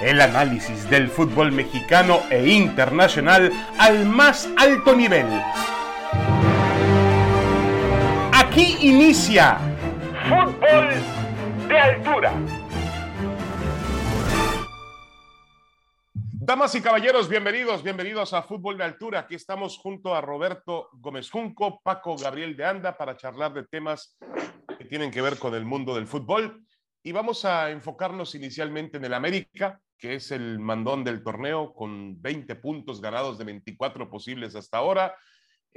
El análisis del fútbol mexicano e internacional al más alto nivel. Aquí inicia Fútbol de Altura. Damas y caballeros, bienvenidos, bienvenidos a Fútbol de Altura. Aquí estamos junto a Roberto Gómez Junco, Paco Gabriel de Anda para charlar de temas que tienen que ver con el mundo del fútbol. Y vamos a enfocarnos inicialmente en el América, que es el mandón del torneo con 20 puntos ganados de 24 posibles hasta ahora.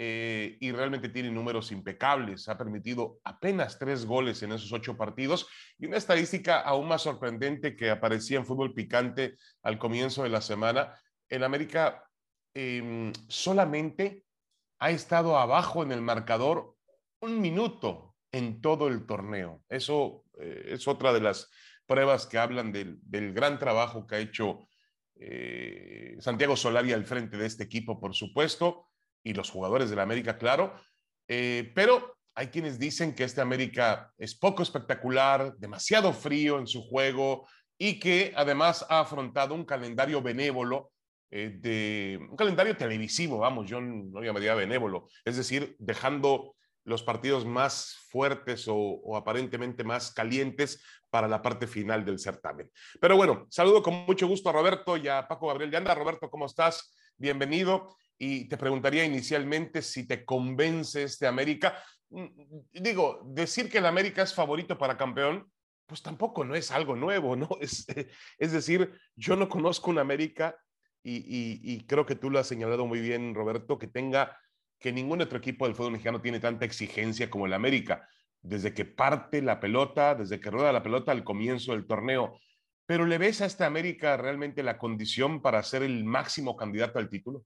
Eh, y realmente tiene números impecables. Ha permitido apenas tres goles en esos ocho partidos y una estadística aún más sorprendente que aparecía en fútbol picante al comienzo de la semana. En América em, solamente ha estado abajo en el marcador un minuto en todo el torneo. Eso eh, es otra de las pruebas que hablan del, gran trabajo que ha hecho eh, Santiago Solari al frente de este equipo, por supuesto, y los jugadores de la América, claro. Eh, pero hay quienes dicen que este América es poco espectacular, demasiado frío en su juego y que además ha afrontado un calendario benévolo eh, de un calendario televisivo, vamos, yo no llamaría benévolo, es decir, dejando los partidos más fuertes o, aparentemente más calientes para la parte final del certamen. Pero bueno, saludo con mucho gusto a Roberto y a Paco Gabriel de Anda. Roberto, ¿cómo estás? Bienvenido. Y te preguntaría inicialmente si te convence este América. Mm, digo, decir que el América es favorito para campeón, pues tampoco no es algo nuevo, ¿no? Es, es decir, yo no conozco un América y, y creo que tú lo has señalado muy bien, Roberto, que tenga que ningún otro equipo del fútbol mexicano tiene tanta exigencia como el América, desde que parte la pelota, desde que rueda la pelota al comienzo del torneo. Pero ¿le ves a esta América realmente la condición para ser el máximo candidato al título?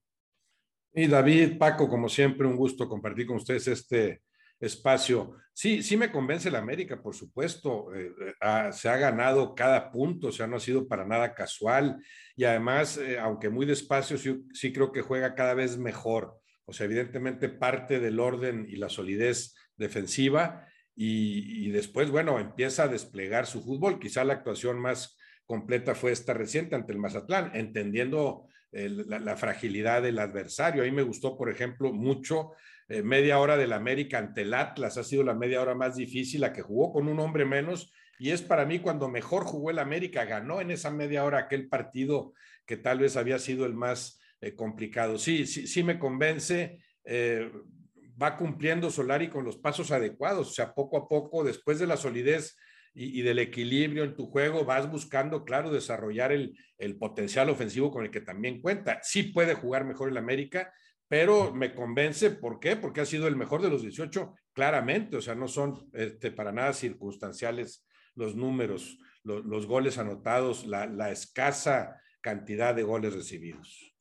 Y David, Paco, como siempre, un gusto compartir con ustedes este espacio. Sí, sí me convence la América, por supuesto. Eh, eh, se ha ganado cada punto, o sea, no ha sido para nada casual. Y además, eh, aunque muy despacio, sí creo que juega cada vez mejor. O sea, evidentemente parte del orden y la solidez defensiva y, después, bueno, empieza a desplegar su fútbol. Quizá la actuación más completa fue esta reciente ante el Mazatlán, entendiendo la, fragilidad del adversario. A mí me gustó, por ejemplo, mucho eh, media hora del América ante el Atlas. Ha sido la media hora más difícil, la que jugó con un hombre menos. Y es para mí cuando mejor jugó el América, ganó en esa media hora aquel partido que tal vez había sido el más eh, complicado. Sí, sí, sí me convence. Eh, va cumpliendo Solari con los pasos adecuados, o sea, poco a poco, después de la solidez y, del equilibrio en tu juego, vas buscando, claro, desarrollar el, el, potencial ofensivo con el que también cuenta. Sí puede jugar mejor el América, pero me convence, ¿por qué? Porque ha sido el mejor de los 18, claramente, o sea, no son este, para nada circunstanciales los números, los, goles anotados, la, la escasa cantidad de goles recibidos.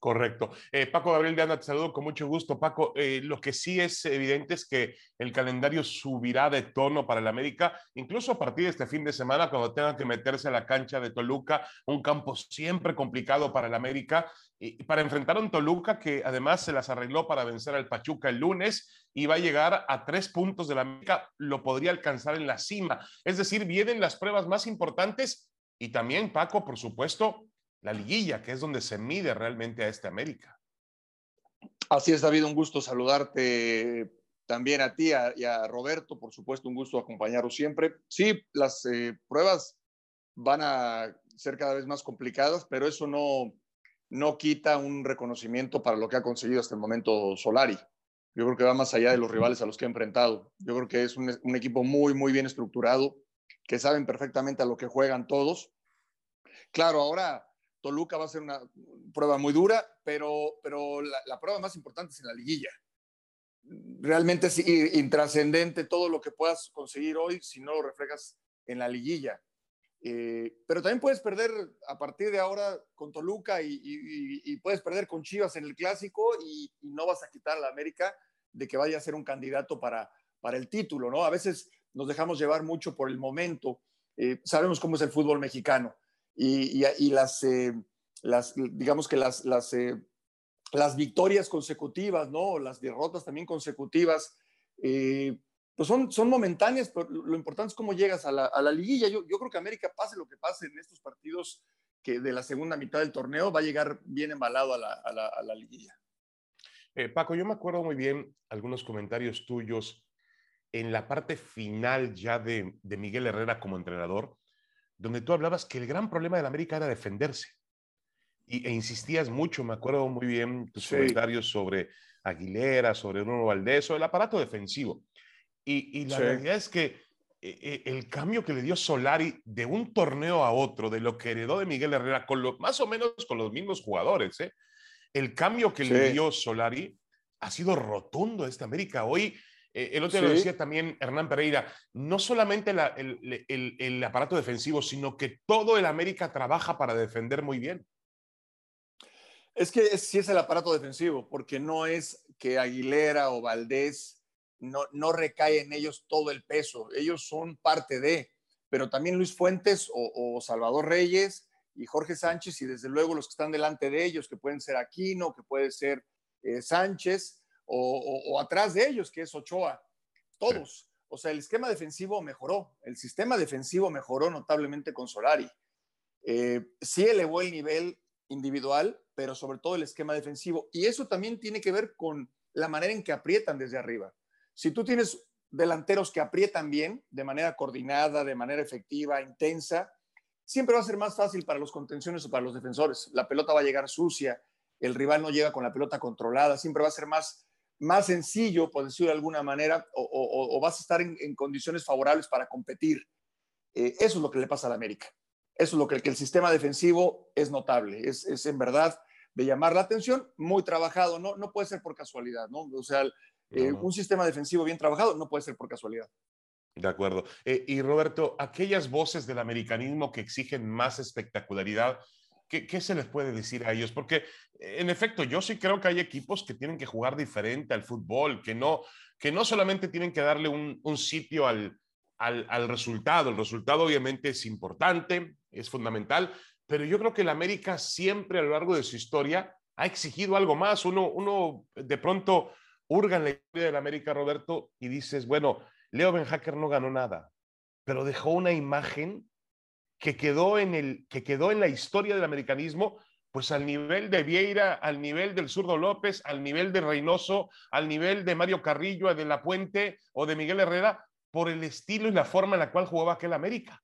Correcto. Eh, Paco Gabriel de Anda, te saludo con mucho gusto. Paco, eh, lo que sí es evidente es que el calendario subirá de tono para el América, incluso a partir de este fin de semana, cuando tengan que meterse a la cancha de Toluca, un campo siempre complicado para el América, y para enfrentar a un Toluca que además se las arregló para vencer al Pachuca el lunes y va a llegar a tres puntos de la América, lo podría alcanzar en la cima. Es decir, vienen las pruebas más importantes y también, Paco, por supuesto, la liguilla, que es donde se mide realmente a este América. Así es, David, un gusto saludarte también a ti y a Roberto, por supuesto, un gusto acompañaros siempre. Sí, las eh, pruebas van a ser cada vez más complicadas, pero eso no, no quita un reconocimiento para lo que ha conseguido hasta el momento Solari. Yo creo que va más allá de los rivales a los que ha enfrentado. Yo creo que es un, un equipo muy, muy bien estructurado, que saben perfectamente a lo que juegan todos. Claro, ahora Toluca va a ser una prueba muy dura, pero, pero la, prueba más importante es en la liguilla. Realmente es intrascendente todo lo que puedas conseguir hoy si no lo reflejas en la liguilla. Eh, pero también puedes perder a partir de ahora con Toluca y, puedes perder con Chivas en el clásico y, no vas a quitar a la América de que vaya a ser un candidato para, para el título, ¿no? A veces nos dejamos llevar mucho por el momento. Eh, sabemos cómo es el fútbol mexicano y, las, eh, las, digamos que las, las, eh, las victorias consecutivas, ¿no? Las derrotas también consecutivas, eh, pues son, son momentáneas, pero lo importante es cómo llegas a la, a la liguilla. Yo, yo, creo que América, pase lo que pase en estos partidos que de la segunda mitad del torneo va a llegar bien embalado a la, a la, liguilla. Eh, Paco, yo me acuerdo muy bien algunos comentarios tuyos en la parte final ya de, de, Miguel Herrera como entrenador, donde tú hablabas que el gran problema de la América era defenderse. Y, e insistías mucho, me acuerdo muy bien tus comentarios sobre Aguilera, sobre Bruno Valdés, sobre el aparato defensivo. Y, y la realidad es que eh, eh, el cambio que le dio Solari de un torneo a otro, de lo que heredó de Miguel Herrera, con lo, más o menos con los mismos jugadores, ¿eh? el cambio que le dio Solari ha sido rotundo a esta América. Hoy, el otro día lo decía también Hernán Pereira, no solamente el, el, el, aparato defensivo, sino que todo el América trabaja para defender muy bien. Es que sí es el aparato defensivo, porque no es que Aguilera o Valdés no, no recae en ellos todo el peso. Ellos son parte de, pero también Luis Fuentes o, Salvador Reyes y Jorge Sánchez y desde luego los que están delante de ellos, que pueden ser Aquino, que puede ser eh, Sánchez o, atrás de ellos, que es Ochoa. Todos. O sea, el esquema defensivo mejoró, el sistema defensivo mejoró notablemente con Solari. Eh, sí elevó el nivel individual, pero sobre todo el esquema defensivo. Y eso también tiene que ver con la manera en que aprietan desde arriba. Si tú tienes delanteros que aprietan bien, de manera coordinada, de manera efectiva, intensa, siempre va a ser más fácil para los contenciones o para los defensores. La pelota va a llegar sucia, el rival no llega con la pelota controlada, siempre va a ser más, más sencillo, por decirlo de alguna manera, o, vas a estar en, condiciones favorables para competir. Eh, eso es lo que le pasa a la América. Eso es lo que, que el sistema defensivo es notable, es, es, en verdad de llamar la atención, muy trabajado, no, no puede ser por casualidad, ¿no? O sea, eh, un sistema defensivo bien trabajado no puede ser por casualidad. De acuerdo. Eh, y Roberto, aquellas voces del americanismo que exigen más espectacularidad, ¿qué, se les puede decir a ellos? Porque, en efecto, yo sí creo que hay equipos que tienen que jugar diferente al fútbol, que no, que no solamente tienen que darle un, sitio al, al, resultado. El resultado obviamente es importante, es fundamental, pero yo creo que el América siempre a lo largo de su historia ha exigido algo más. Uno, uno de pronto hurgan la historia del América, Roberto, y dices, bueno, Leo Ben Hacker no ganó nada, pero dejó una imagen que quedó en, el, que quedó en la historia del americanismo, pues al nivel de Vieira, al nivel del zurdo López, al nivel de Reynoso, al nivel de Mario Carrillo, de La Puente o de Miguel Herrera, por el estilo y la forma en la cual jugaba aquel América.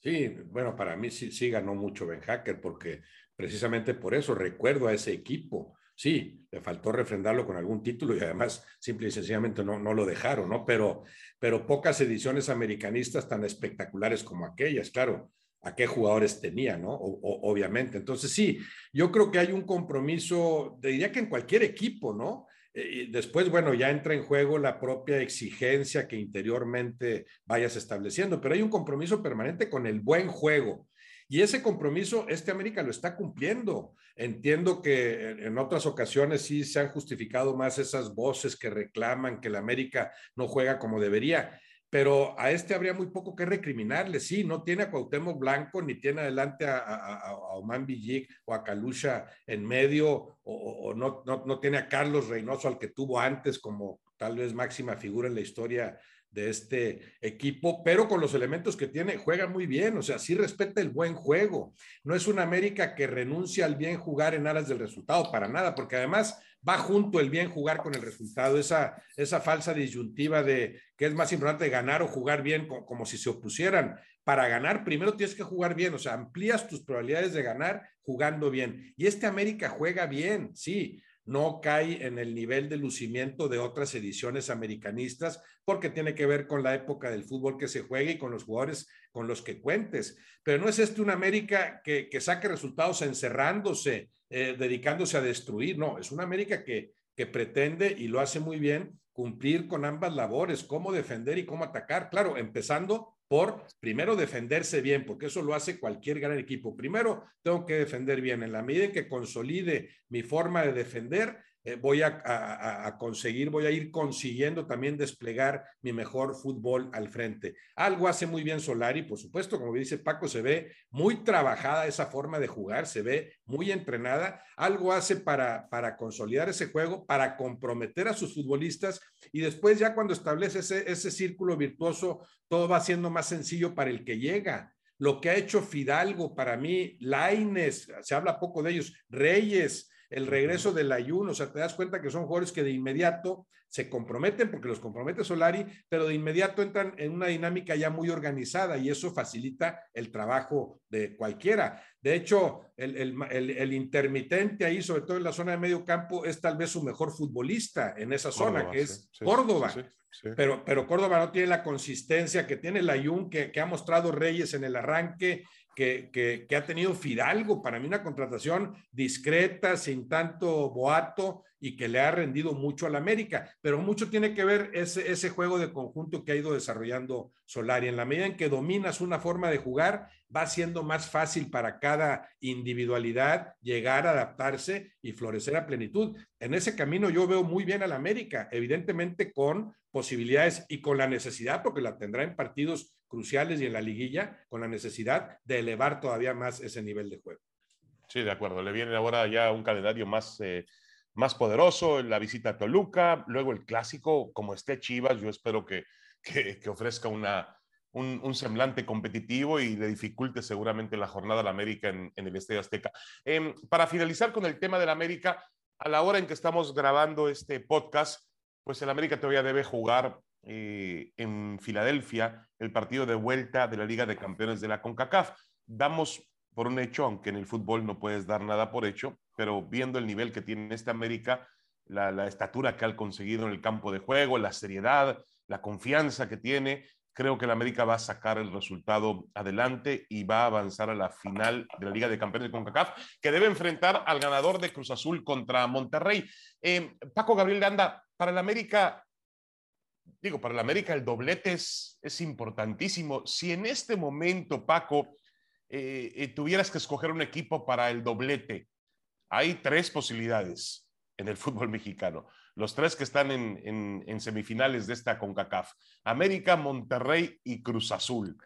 Sí, bueno, para mí sí, sí ganó mucho Ben Hacker, porque precisamente por eso recuerdo a ese equipo Sí, le faltó refrendarlo con algún título y además simple y sencillamente no, no lo dejaron, ¿no? Pero, pero pocas ediciones americanistas tan espectaculares como aquellas, claro, a qué jugadores tenía, ¿no? obviamente. Entonces, sí, yo creo que hay un compromiso, diría que en cualquier equipo, ¿no? Eh, después, bueno, ya entra en juego la propia exigencia que interiormente vayas estableciendo, pero hay un compromiso permanente con el buen juego. Y ese compromiso, este América lo está cumpliendo. Entiendo que en otras ocasiones sí se han justificado más esas voces que reclaman que el América no juega como debería, pero a este habría muy poco que recriminarle. Sí, no tiene a Cuauhtémoc Blanco, ni tiene adelante a, a, Oman Villic o a Calusha en medio, o, no, no, no tiene a Carlos Reynoso, al que tuvo antes como tal vez máxima figura en la historia de este equipo, pero con los elementos que tiene, juega muy bien, o sea, sí respeta el buen juego. No es una América que renuncia al bien jugar en aras del resultado, para nada, porque además va junto el bien jugar con el resultado, esa, esa falsa disyuntiva de que es más importante ganar o jugar bien, como, como si se opusieran. Para ganar, primero tienes que jugar bien, o sea, amplías tus probabilidades de ganar jugando bien. Y este América juega bien, sí, no cae en el nivel de lucimiento de otras ediciones americanistas, porque tiene que ver con la época del fútbol que se juega y con los jugadores con los que cuentes. Pero no es este una América que, saque resultados encerrándose, eh, dedicándose a destruir, no, es una América que, que pretende y lo hace muy bien cumplir con ambas labores, cómo defender y cómo atacar. Claro, empezando por primero defenderse bien, porque eso lo hace cualquier gran equipo. Primero tengo que defender bien. En la medida en que consolide mi forma de defender, eh, voy a, conseguir, voy a ir consiguiendo también desplegar mi mejor fútbol al frente. Algo hace muy bien Solari, por supuesto, como dice Paco, se ve muy trabajada esa forma de jugar, se ve muy entrenada. Algo hace para, para consolidar ese juego, para comprometer a sus futbolistas y después ya cuando establece ese, ese círculo virtuoso, todo va siendo más sencillo para el que llega lo que ha hecho Fidalgo para mí, Laines, se habla poco de ellos, Reyes, el regreso del ayuno, o sea, te das cuenta que son jugadores que de inmediato se comprometen porque los compromete Solari, pero de inmediato entran en una dinámica ya muy organizada y eso facilita el trabajo de cualquiera. De hecho, el, intermitente ahí, sobre todo en la zona de medio campo, es tal vez su mejor futbolista en esa zona, que es Córdoba. pero, pero Córdoba no tiene la consistencia que tiene el Ayun, que, que ha mostrado Reyes en el arranque que, ha tenido Fidalgo, para mí una contratación discreta, sin tanto boato y que le ha rendido mucho al América, pero mucho tiene que ver ese, juego de conjunto que ha ido desarrollando Solari. En la medida en que dominas una forma de jugar, va siendo más fácil para cada individualidad llegar a adaptarse y florecer a plenitud. En ese camino yo veo muy bien al América, evidentemente con posibilidades y con la necesidad, porque la tendrá en partidos cruciales y en la liguilla, con la necesidad de elevar todavía más ese nivel de juego. Sí, de acuerdo. Le viene ahora ya un calendario más, eh, más poderoso, la visita a Toluca, luego el clásico, como esté Chivas, yo espero que, que, ofrezca una, un, semblante competitivo y le dificulte seguramente la jornada a la América en, el Estadio Azteca. Em, para finalizar con el tema de la América, a la hora en que estamos grabando este podcast, pues el América todavía debe jugar eh, en Filadelfia el partido de vuelta de la Liga de Campeones de la CONCACAF. Damos por un hecho, aunque en el fútbol no puedes dar nada por hecho, pero viendo el nivel que tiene esta América, la, estatura que ha conseguido en el campo de juego, la seriedad, la confianza que tiene, creo que el América va a sacar el resultado adelante y va a avanzar a la final de la Liga de Campeones de CONCACAF, que debe enfrentar al ganador de Cruz Azul contra Monterrey. Eh, Paco Gabriel de Anda, para el América, digo, para el América el doblete es, es importantísimo. Si en este momento, Paco, eh, eh, tuvieras que escoger un equipo para el doblete, hay tres posibilidades en el fútbol mexicano. Los tres que están en, en, semifinales de esta CONCACAF. América, Monterrey y Cruz Azul.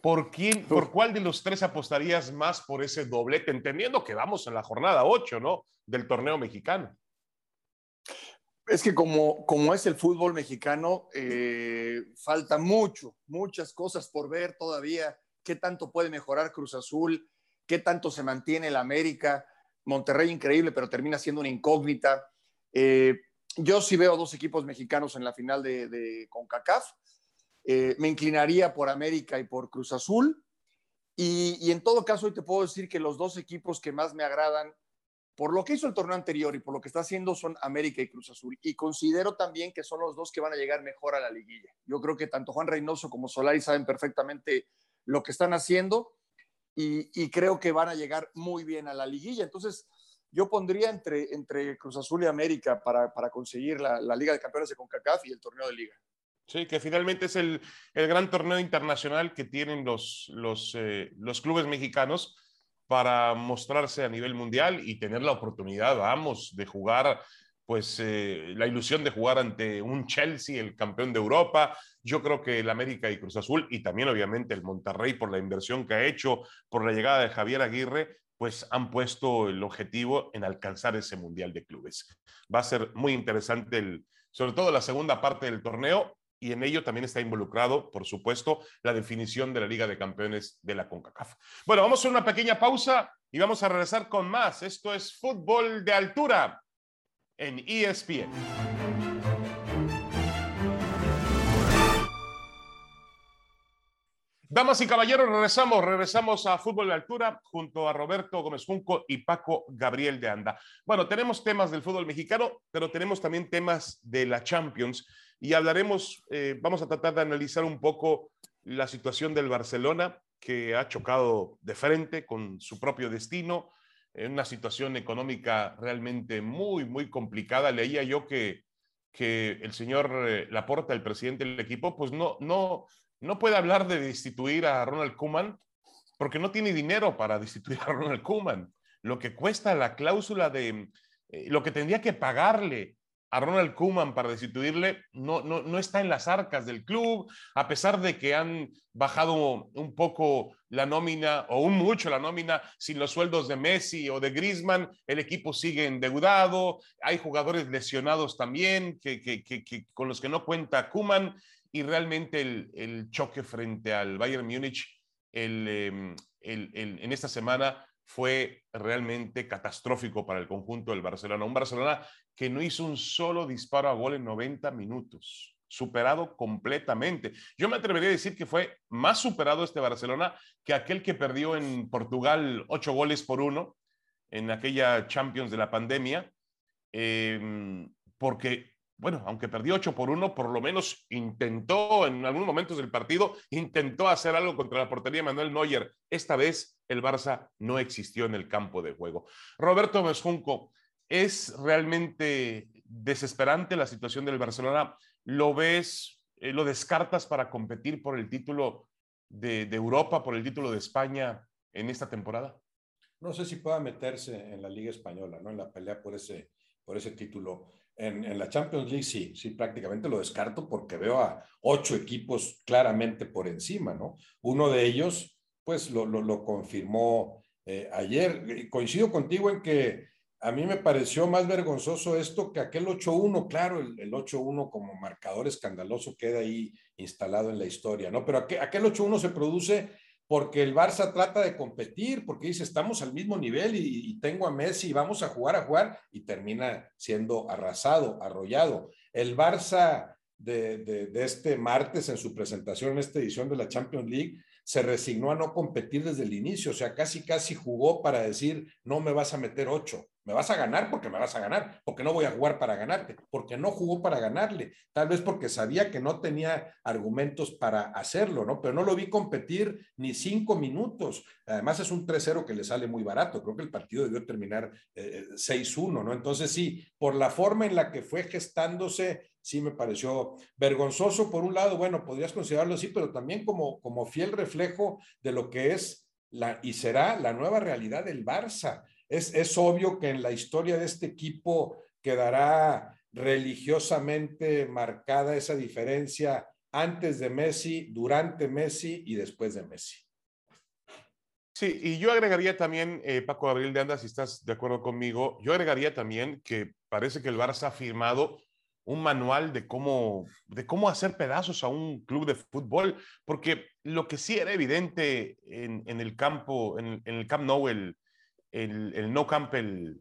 ¿Por, quién, ¿Por cuál de los tres apostarías más por ese doblete? Entendiendo que vamos en la jornada 8, ¿no? Del torneo mexicano. Es que como, como es el fútbol mexicano, eh, falta mucho, muchas cosas por ver todavía. ¿Qué tanto puede mejorar Cruz Azul? ¿Qué tanto se mantiene el América? Monterrey increíble, pero termina siendo una incógnita. Eh, yo sí veo dos equipos mexicanos en la final de, CONCACAF. Eh, me inclinaría por América y por Cruz Azul. Y, y, en todo caso, hoy te puedo decir que los dos equipos que más me agradan por lo que hizo el torneo anterior y por lo que está haciendo son América y Cruz Azul. Y considero también que son los dos que van a llegar mejor a la liguilla. Yo creo que tanto Juan Reynoso como Solari saben perfectamente lo que están haciendo y, creo que van a llegar muy bien a la liguilla. Entonces, yo pondría entre, entre Cruz Azul y América para, conseguir la, Liga de Campeones de CONCACAF y el torneo de liga. Sí, que finalmente es el, gran torneo internacional que tienen los, los, eh, los clubes mexicanos para mostrarse a nivel mundial y tener la oportunidad, vamos, de jugar, pues eh, la ilusión de jugar ante un Chelsea, el campeón de Europa. Yo creo que el América y Cruz Azul y también obviamente el Monterrey por la inversión que ha hecho, por la llegada de Javier Aguirre, pues han puesto el objetivo en alcanzar ese Mundial de Clubes. Va a ser muy interesante, el, sobre todo la segunda parte del torneo, y en ello también está involucrado, por supuesto, la definición de la Liga de Campeones de la CONCACAF. Bueno, vamos a una pequeña pausa y vamos a regresar con más. Esto es Fútbol de Altura en ESPN. Damas y caballeros, regresamos, regresamos a Fútbol de Altura junto a Roberto Gómez Junco y Paco Gabriel de Anda. Bueno, tenemos temas del fútbol mexicano, pero tenemos también temas de la Champions y hablaremos, eh, vamos a tratar de analizar un poco la situación del Barcelona, que ha chocado de frente con su propio destino, en una situación económica realmente muy, muy complicada. Leía yo que, que el señor eh, Laporta, el presidente del equipo, pues no, no, no puede hablar de destituir a Ronald Kuman porque no tiene dinero para destituir a Ronald Kuman. Lo que cuesta la cláusula de eh, lo que tendría que pagarle a Ronald Koeman para destituirle no, no, no, está en las arcas del club, a pesar de que han bajado un poco la nómina o un mucho la nómina sin los sueldos de Messi o de Griezmann, el equipo sigue endeudado, hay jugadores lesionados también que, que, que, con los que no cuenta Koeman. Y realmente el, el choque frente al Bayern Múnich em, en esta semana fue realmente catastrófico para el conjunto del Barcelona. Un Barcelona que no hizo un solo disparo a gol en 90 minutos, superado completamente. Yo me atrevería a decir que fue más superado este Barcelona que aquel que perdió en Portugal ocho goles por uno en aquella Champions de la pandemia, em, porque bueno, aunque perdió 8 por 1, por lo menos intentó en algunos momentos del partido, intentó hacer algo contra la portería de Manuel Neuer. Esta vez el Barça no existió en el campo de juego. Roberto Mesjunco, ¿es realmente desesperante la situación del Barcelona? ¿Lo ves, eh, lo descartas para competir por el título de, de Europa, por el título de España en esta temporada? No sé si pueda meterse en la Liga Española, ¿no? En la pelea por ese, por ese título. En, la Champions League sí, sí, prácticamente lo descarto porque veo a ocho equipos claramente por encima, ¿no? Uno de ellos, pues lo, lo, confirmó eh, ayer. Coincido contigo en que a mí me pareció más vergonzoso esto que aquel 8-1, claro, el, el 8-1 como marcador escandaloso queda ahí instalado en la historia, ¿no? Pero aquel, aquel 8-1 se produce porque el Barça trata de competir, porque dice, estamos al mismo nivel y, tengo a Messi y vamos a jugar a jugar, y termina siendo arrasado, arrollado. El Barça de, de, este martes en su presentación en esta edición de la Champions League se resignó a no competir desde el inicio, o sea, casi, casi jugó para decir, no me vas a meter ocho, me vas a ganar porque me vas a ganar, porque no voy a jugar para ganarte, porque no jugó para ganarle, tal vez porque sabía que no tenía argumentos para hacerlo, ¿no? Pero no lo vi competir ni cinco minutos. Además es un 3-0 que le sale muy barato, creo que el partido debió terminar 6-1, eh, ¿no? Entonces sí, por la forma en la que fue gestándose, sí me pareció vergonzoso. Por un lado, bueno, podrías considerarlo así, pero también como, como fiel reflejo de lo que es la, y será la nueva realidad del Barça es, obvio que en la historia de este equipo quedará religiosamente marcada esa diferencia antes de Messi, durante Messi y después de Messi. Sí, y yo agregaría también, eh, Paco Gabriel de Anda, si estás de acuerdo conmigo, yo agregaría también que parece que el Barça ha firmado un manual de cómo, de cómo hacer pedazos a un club de fútbol, porque lo que sí era evidente en, el campo, en, en, el Camp Nou el, el, No Camp, el,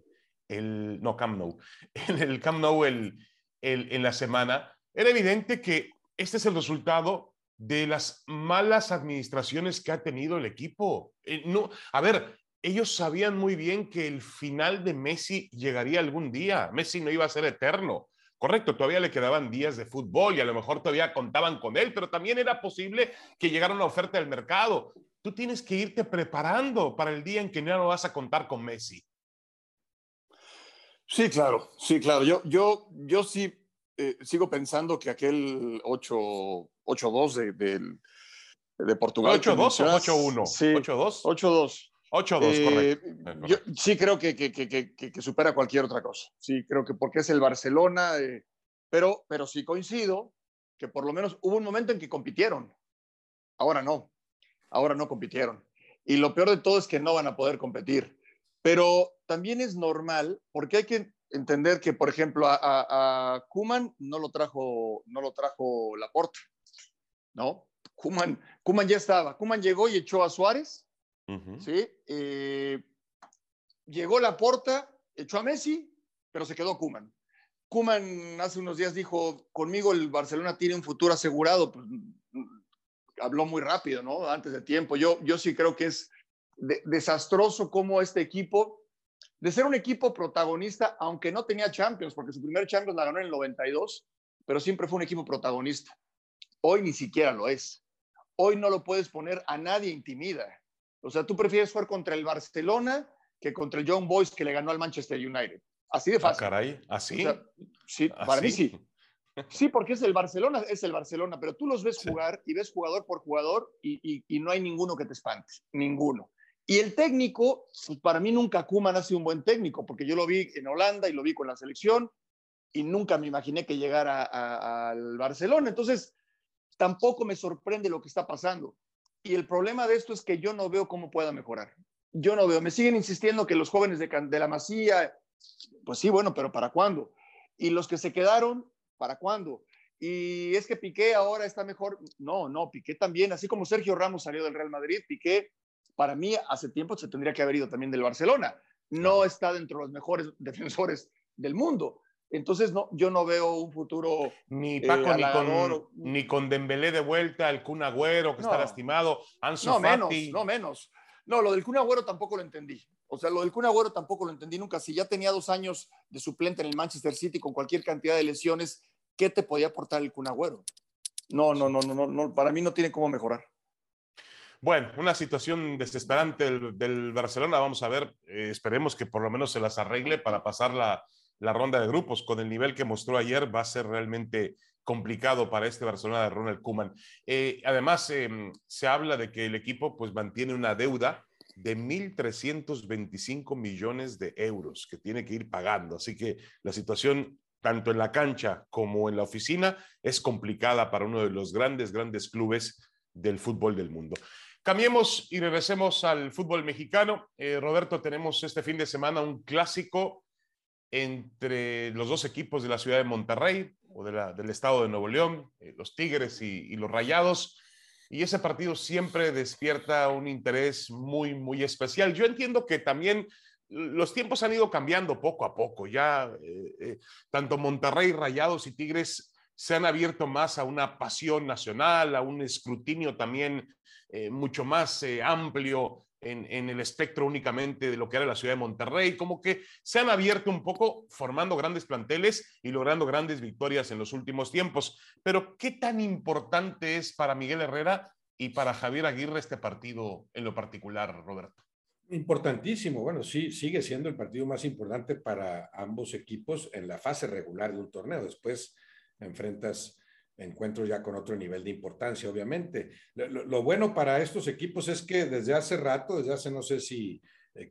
no Camp Nou, en el Camp Nou el, en la semana, era evidente que este es el resultado de las malas administraciones que ha tenido el equipo. Eh, no, a ver, ellos sabían muy bien que el final de Messi llegaría algún día. Messi no iba a ser eterno. Correcto, todavía le quedaban días de fútbol y a lo mejor todavía contaban con él, pero también era posible que llegara una oferta del mercado tú tienes que irte preparando para el día en que no vas a contar con Messi. Sí, claro, sí, claro. Yo, yo, yo sí eh, sigo pensando que aquel 8-2 de, de, de, Portugal. 8-2 o 8-1? Sí, 8-2. 8-2. 8-2, correcto. Yo sí creo que, que, que, que, supera cualquier otra cosa. Sí, creo que porque es el Barcelona, eh, pero, pero sí coincido que por lo menos hubo un momento en que compitieron. Ahora no ahora no compitieron. Y lo peor de todo es que no van a poder competir. Pero también es normal, porque hay que entender que, por ejemplo, a, a, Kuman no lo trajo, no lo trajo Laporte, ¿no? Kuman, Kuman ya estaba. Kuman llegó y echó a Suárez, ¿sí? Eh, llegó Laporta, echó a Messi, pero se quedó Kuman. Kuman hace unos días dijo, conmigo el Barcelona tiene un futuro asegurado. Pues, habló muy rápido, ¿no? Antes de tiempo. Yo, yo sí creo que es desastroso cómo este equipo, de ser un equipo protagonista, aunque no tenía Champions, porque su primer Champions la ganó en el 92, pero siempre fue un equipo protagonista. Hoy ni siquiera lo es. Hoy no lo puedes poner a nadie intimida. O sea, tú prefieres jugar contra el Barcelona que contra el Young Boys que le ganó al Manchester United. Así de ah, fácil. Ah, caray, así. sí, para mí sí. Sí, porque es el Barcelona, es el Barcelona, pero tú los ves jugar y ves jugador por jugador y, no hay ninguno que te espante, ninguno. Y el técnico, pues, para mí nunca Kuman ha sido un buen técnico, porque yo lo vi en Holanda y lo vi con la selección y nunca me imaginé que llegara al Barcelona. Entonces, tampoco me sorprende lo que está pasando. Y el problema de esto es que yo no veo cómo pueda mejorar. Yo no veo, me siguen insistiendo que los jóvenes de, de la Masía, pues sí, bueno, pero ¿para cuándo? Y los que se quedaron, ¿Para cuándo? y es que Piqué ahora está mejor. No, no, Piqué también, así como Sergio Ramos salió del Real Madrid, Piqué para mí hace tiempo se tendría que haber ido también del Barcelona. No está dentro de los mejores defensores del mundo. Entonces, no, yo no veo un futuro. Ni eh, Paco, ni, con, ni con Dembélé de vuelta, el Kun Agüero, que está lastimado, Ansu No, menos, no menos. No, lo del Kun Agüero tampoco lo entendí. O sea, lo del Kun Agüero tampoco lo entendí nunca. Si ya tenía dos años de suplente en el Manchester City con cualquier cantidad de lesiones, ¿qué te podía aportar el Kun Agüero? No, no, no, no, no, para mí no tiene cómo mejorar. Bueno, una situación desesperante del, Barcelona. Vamos a ver, eh, esperemos que por lo menos se las arregle para pasar la, ronda de grupos. Con el nivel que mostró ayer, va a ser realmente complicado para este Barcelona de Ronald Koeman. Eh, además, em, se habla de que el equipo pues mantiene una deuda de 1.325 millones de euros que tiene que ir pagando. Así que la situación tanto en la cancha como en la oficina, es complicada para uno de los grandes, grandes clubes del fútbol del mundo. Cambiemos y regresemos al fútbol mexicano. Eh, Roberto, tenemos este fin de semana un clásico entre los dos equipos de la ciudad de Monterrey o del estado de Nuevo León, eh, los Tigres y, y los Rayados. Y ese partido siempre despierta un interés muy, muy especial. Yo entiendo que también los tiempos han ido cambiando poco a poco. Ya eh, eh, tanto Monterrey, Rayados y Tigres se han abierto más a una pasión nacional, a un escrutinio también eh, mucho más amplio en, en, el espectro únicamente de lo que era la ciudad de Monterrey, como que se han abierto un poco formando grandes planteles y logrando grandes victorias en los últimos tiempos. Pero, ¿qué tan importante es para Miguel Herrera y para Javier Aguirre este partido en lo particular, Roberto? Importantísimo, bueno, sí, sigue siendo el partido más importante para ambos equipos en la fase regular de un torneo. Después enfrentas encuentros ya con otro nivel de importancia, obviamente. Lo, bueno para estos equipos es que desde hace rato, desde hace no sé si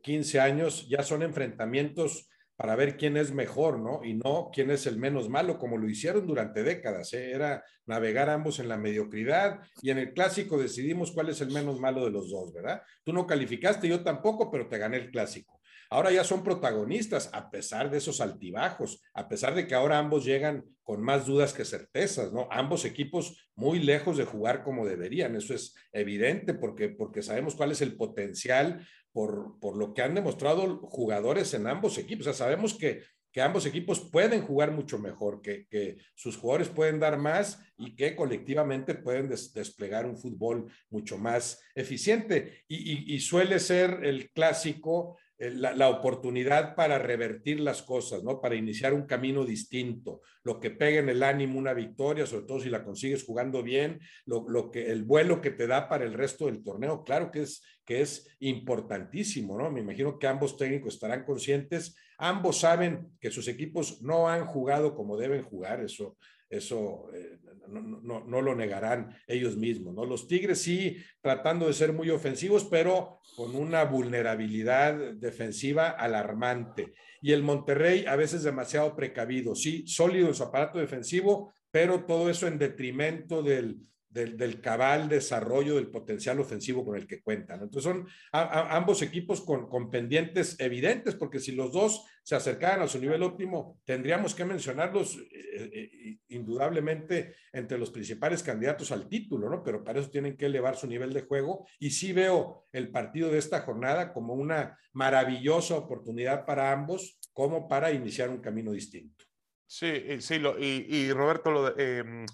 15 eh, años, ya son enfrentamientos para ver quién es mejor, ¿no? Y no quién es el menos malo, como lo hicieron durante décadas. ¿eh? Era navegar ambos en la mediocridad y en el clásico decidimos cuál es el menos malo de los dos, ¿verdad? Tú no calificaste, yo tampoco, pero te gané el clásico. Ahora ya son protagonistas, a pesar de esos altibajos, a pesar de que ahora ambos llegan con más dudas que certezas, ¿no? Ambos equipos muy lejos de jugar como deberían, eso es evidente porque, porque sabemos cuál es el potencial por, por lo que han demostrado jugadores en ambos equipos. O sea, sabemos que, que ambos equipos pueden jugar mucho mejor, que, que, sus jugadores pueden dar más y que colectivamente pueden desplegar un fútbol mucho más eficiente. Y, y, suele ser el clásico la, la, oportunidad para revertir las cosas, ¿no? Para iniciar un camino distinto, lo que pega en el ánimo una victoria, sobre todo si la consigues jugando bien, lo, lo que, el vuelo que te da para el resto del torneo, claro que es, que es importantísimo, ¿no? Me imagino que ambos técnicos estarán conscientes, ambos saben que sus equipos no han jugado como deben jugar, eso, eso eh, no, lo negarán ellos mismos, ¿no? Los Tigres sí tratando de ser muy ofensivos, pero con una vulnerabilidad defensiva alarmante. Y el Monterrey a veces demasiado precavido, sí, sólido en su aparato defensivo, pero todo eso en detrimento del, del, cabal desarrollo del potencial ofensivo con el que cuentan. Entonces son ambos equipos con, con, pendientes evidentes, porque si los dos se acercaran a su nivel óptimo, tendríamos que mencionarlos eh, eh, indudablemente entre los principales candidatos al título, ¿no? Pero para eso tienen que elevar su nivel de juego y sí veo el partido de esta jornada como una maravillosa oportunidad para ambos, como para iniciar un camino distinto. Sí, sí, lo, y, Roberto, lo em,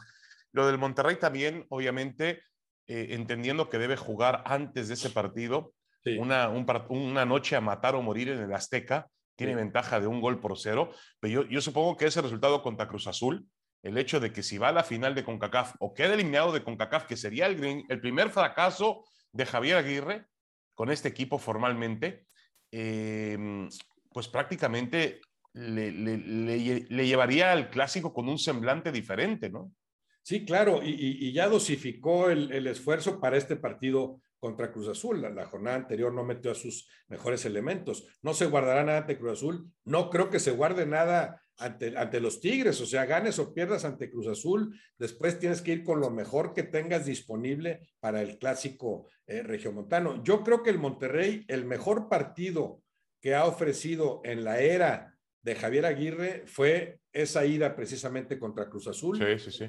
lo del Monterrey también, obviamente, eh, entendiendo que debe jugar antes de ese partido, una, una noche a matar o morir en el Azteca, tiene ventaja de un gol por cero, pero yo, yo supongo que ese resultado contra Cruz Azul, el hecho de que si va a la final de CONCACAF o queda eliminado de CONCACAF, que sería el, el primer fracaso de Javier Aguirre con este equipo formalmente, em, pues prácticamente le, le, le, llevaría al clásico con un semblante diferente, ¿no? Sí, claro, y, ya dosificó el, esfuerzo para este partido contra Cruz Azul. La, jornada anterior no metió a sus mejores elementos. No se guardará nada ante Cruz Azul. No creo que se guarde nada ante, los Tigres. O sea, ganes o pierdas ante Cruz Azul. Después tienes que ir con lo mejor que tengas disponible para el clásico eh, regiomontano. Yo creo que el Monterrey, el mejor partido que ha ofrecido en la era de Javier Aguirre fue esa ida precisamente contra Cruz Azul. Sí, sí, sí.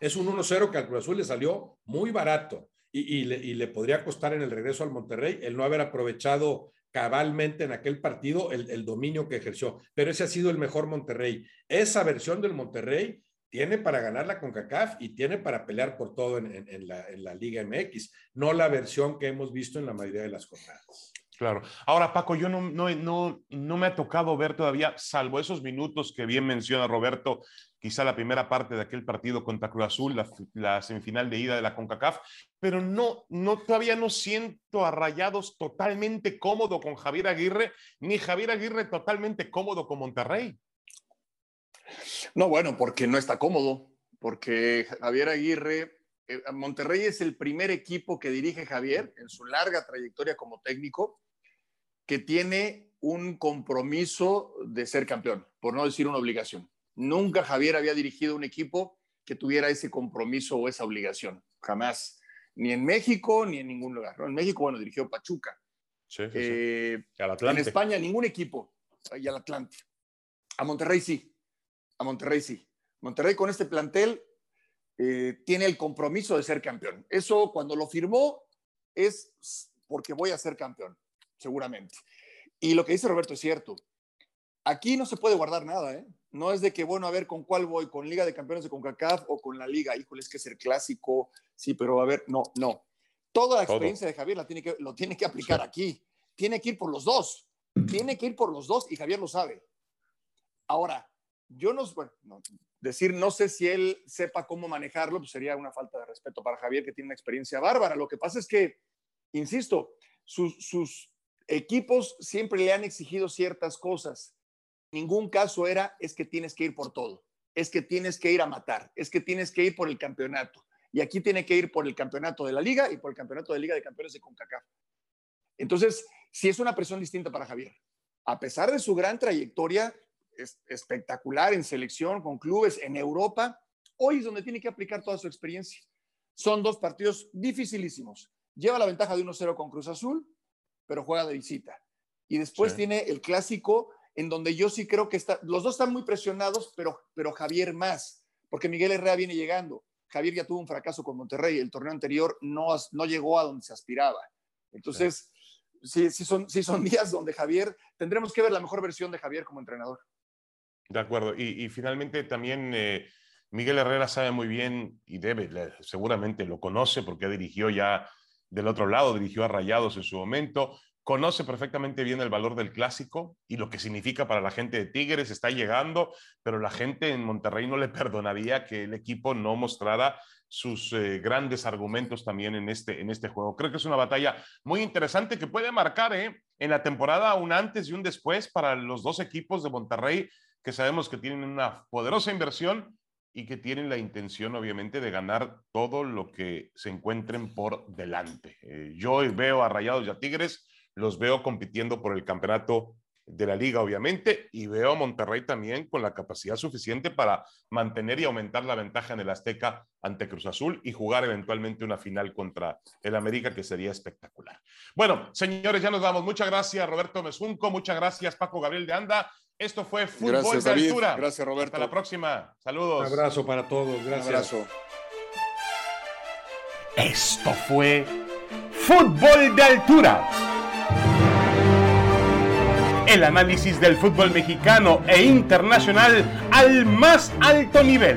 Es un 1-0 que al Cruz Azul le salió muy barato y, le, podría costar en el regreso al Monterrey el no haber aprovechado cabalmente en aquel partido el, dominio que ejerció. Pero ese ha sido el mejor Monterrey. Esa versión del Monterrey tiene para ganar la CONCACAF y tiene para pelear por todo en, la, en la Liga MX, no la versión que hemos visto en la mayoría de las jornadas. Claro. Ahora, Paco, yo no, no, no, no me ha tocado ver todavía, salvo esos minutos que bien menciona Roberto, quizá la primera parte de aquel partido contra Cruz Azul, la, semifinal de ida de la CONCACAF, pero no, no, todavía no siento a Rayados totalmente cómodo con Javier Aguirre, ni Javier Aguirre totalmente cómodo con Monterrey. No, bueno, porque no está cómodo, porque Javier Aguirre, eh, Monterrey es el primer equipo que dirige Javier en su larga trayectoria como técnico que tiene un compromiso de ser campeón, por no decir una obligación. Nunca Javier había dirigido un equipo que tuviera ese compromiso o esa obligación, jamás, ni en México ni en ningún lugar. En México, bueno, dirigió Pachuca. Eh, en España, ningún equipo, y al Atlante. A Monterrey sí, a Monterrey sí. Monterrey con este plantel eh, tiene el compromiso de ser campeón. Eso cuando lo firmó es porque voy a ser campeón seguramente. Y lo que dice Roberto es cierto. Aquí no se puede guardar nada, ¿eh? No es de que, bueno, a ver con cuál voy, con Liga de Campeones de CONCACAF o con la Liga. Híjole, es que es el clásico. Sí, pero a ver, no, no. Toda la experiencia de Javier la tiene que, lo tiene que aplicar aquí. Tiene que ir por los dos. Tiene que ir por los dos y Javier lo sabe. Ahora, yo no, bueno, decir no sé si él sepa cómo manejarlo, pues sería una falta de respeto para Javier, que tiene una experiencia bárbara. Lo que pasa es que, insisto, sus, sus equipos siempre le han exigido ciertas cosas. ningún caso era es que tienes que ir por todo, es que tienes que ir a matar, es que tienes que ir por el campeonato. Y aquí tiene que ir por el campeonato de la liga y por el campeonato de Liga de Campeones de CONCACAF. Entonces, sí es una presión distinta para Javier. A pesar de su gran trayectoria espectacular en selección, con clubes en Europa, hoy es donde tiene que aplicar toda su experiencia. Son dos partidos dificilísimos. Lleva la ventaja de 1-0 con Cruz Azul, pero juega de visita. Y después tiene el clásico en donde yo sí creo que está, los dos están muy presionados, pero, pero Javier más, porque Miguel Herrera viene llegando. Javier ya tuvo un fracaso con Monterrey, el torneo anterior no, no llegó a donde se aspiraba. Entonces, sí, sí, son, sí son días donde Javier, tendremos que ver la mejor versión de Javier como entrenador. De acuerdo. Y, finalmente también eh, Miguel Herrera sabe muy bien y debe, seguramente lo conoce porque dirigió ya del otro lado, dirigió a Rayados en su momento, conoce perfectamente bien el valor del clásico y lo que significa para la gente de Tigres, está llegando, pero la gente en Monterrey no le perdonaría que el equipo no mostrara sus eh, grandes argumentos también en este, en este juego. Creo que es una batalla muy interesante que puede marcar eh, en la temporada un antes y un después para los dos equipos de Monterrey, que sabemos que tienen una poderosa inversión y que tienen la intención, obviamente, de ganar todo lo que se encuentren por delante. Eh, yo veo a Rayados y a Tigres, los veo compitiendo por el campeonato de la liga, obviamente, y veo a Monterrey también con la capacidad suficiente para mantener y aumentar la ventaja en el Azteca ante Cruz Azul y jugar eventualmente una final contra el América, que sería espectacular. Bueno, señores, ya nos vamos. Muchas gracias, Roberto Mesunco. Muchas gracias, Paco Gabriel de Anda. Esto fue Fútbol Gracias, de Altura. Gracias, Roberto. Hasta la próxima. Saludos. Un abrazo para todos. Gracias. Un abrazo. Esto fue Fútbol de Altura. El análisis del fútbol mexicano e internacional al más alto nivel